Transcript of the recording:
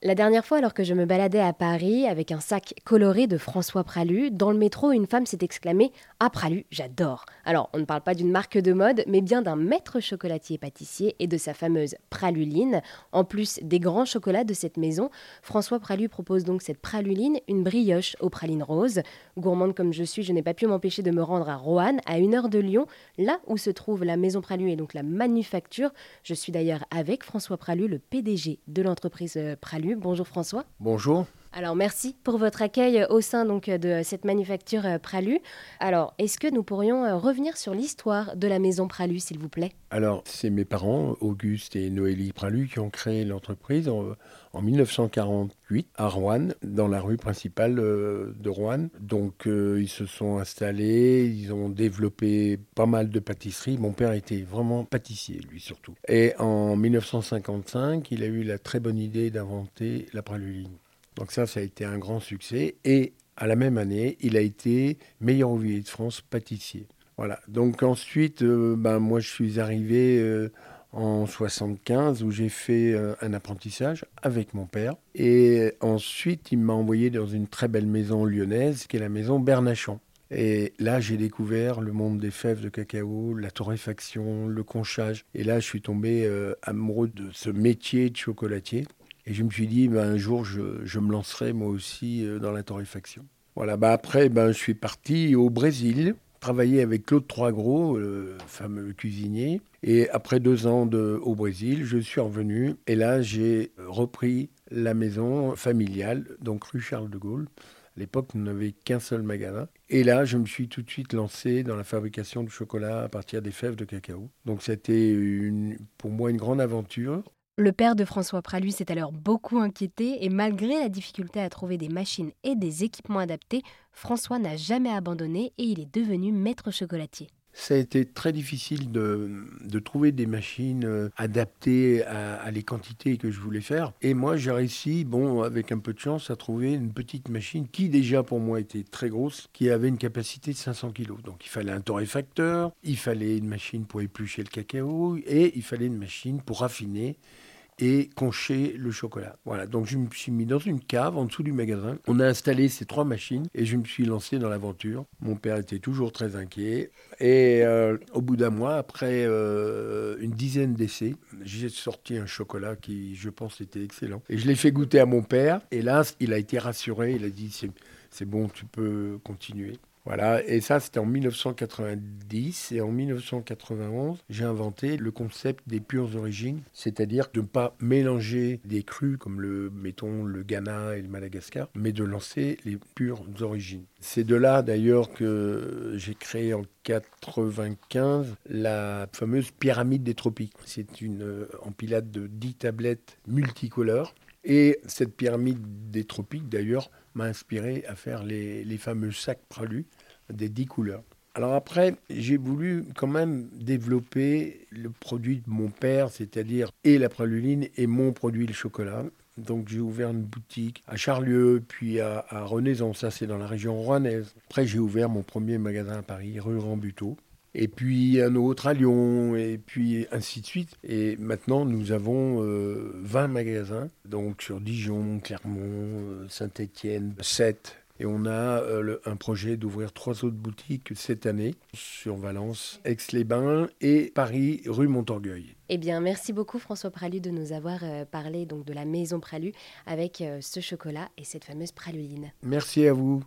La dernière fois, alors que je me baladais à Paris avec un sac coloré de François Pralu, dans le métro, une femme s'est exclamée Ah, Pralu, j'adore Alors, on ne parle pas d'une marque de mode, mais bien d'un maître chocolatier pâtissier et de sa fameuse praluline. En plus des grands chocolats de cette maison, François Pralu propose donc cette praluline, une brioche aux pralines roses. Gourmande comme je suis, je n'ai pas pu m'empêcher de me rendre à Roanne, à une heure de Lyon, là où se trouve la maison Pralu et donc la manufacture. Je suis d'ailleurs avec François Pralu, le PDG de l'entreprise euh, Pralu. Bonjour François. Bonjour. Alors merci pour votre accueil au sein donc de cette manufacture euh, Pralu. Alors est-ce que nous pourrions euh, revenir sur l'histoire de la maison Pralu s'il vous plaît? Alors c'est mes parents Auguste et Noélie Pralu qui ont créé l'entreprise en, 1948 à Rouen, dans la rue principale euh, de Rouen. Donc ils se sont installés, ils ont développé pas mal de pâtisseries. Mon père était vraiment pâtissier lui surtout. Et en 1955 il a eu la très bonne idée d'inventer la praluline. Donc ça, ça a été un grand succès. Et à la même année, il a été meilleur ouvrier de France pâtissier. Voilà. Donc ensuite, euh, ben, moi, je suis arrivé euh, en 75 où j'ai fait euh, un apprentissage avec mon père. Et ensuite, il m'a envoyé dans une très belle maison lyonnaise qui est la maison Bernachon. Et là, j'ai découvert le monde des fèves de cacao, la torréfaction, le conchage. Et là, je suis tombé amoureux de ce métier de chocolatier. Et je me suis dit, ben, un jour, je, me lancerai moi aussi euh, dans la torréfaction. Voilà, ben, après, ben, je suis parti au Brésil, travailler avec Claude Troisgros, le fameux cuisinier. Et après deux ans de, au Brésil, je suis revenu. Et là, j'ai repris la maison familiale, donc rue Charles de Gaulle. À l'époque, nous n'avions qu'un seul magasin. Et là, je me suis tout de suite lancé dans la fabrication du chocolat à partir des fèves de cacao. Donc, c'était pour moi une grande aventure. Le père de François Pralu s'est alors beaucoup inquiété et malgré la difficulté à trouver des machines et des équipements adaptés, François n'a jamais abandonné et il est devenu maître chocolatier. Ça a été très difficile de, trouver des machines euh, adaptées à, les quantités que je voulais faire. Et moi, j'ai réussi, bon, avec un peu de chance, à trouver une petite machine qui déjà pour moi était très grosse, qui avait une capacité de 500 kg. Donc il fallait un torréfacteur, il fallait une machine pour éplucher le cacao et il fallait une machine pour raffiner et concher le chocolat. Voilà, donc je me suis mis dans une cave en dessous du magasin. On a installé ces trois machines et je me suis lancé dans l'aventure. Mon père était toujours très inquiet. Et euh, au bout d'un mois, après euh, une dizaine d'essais, j'ai sorti un chocolat qui, je pense, était excellent. Et je l'ai fait goûter à mon père. Là, il a été rassuré. Il a dit, c'est bon, tu peux continuer. Voilà, et ça c'était en 1990 et en 1991 j'ai inventé le concept des pures origines, c'est-à-dire de ne pas mélanger des crus comme le mettons le Ghana et le Madagascar, mais de lancer les pures origines. C'est de là d'ailleurs que j'ai créé en 95 la fameuse pyramide des tropiques. C'est une euh, empilade de 10 tablettes multicolores et cette pyramide des tropiques, d'ailleurs, m'a inspiré à faire les, fameux sacs pralus des dix couleurs. Alors après, j'ai voulu quand même développer le produit de mon père, c'est-à-dire et la praluline et mon produit le chocolat. Donc j'ai ouvert une boutique à Charlieu, puis à, à Renaison, ça c'est dans la région rouennaise. Après j'ai ouvert mon premier magasin à Paris, rue Rambuteau. Et puis un autre à Lyon, et puis ainsi de suite. Et maintenant nous avons 20 euh, magasins, donc sur Dijon, Clermont, euh, Saint-Étienne, 7 et on a euh, un projet d'ouvrir trois autres boutiques cette année sur Valence, Aix-les-Bains et Paris, rue Montorgueil. Eh bien, merci beaucoup François Pralu de nous avoir euh, parlé donc de la maison Pralu avec ce chocolat et cette fameuse praluline. Merci à vous.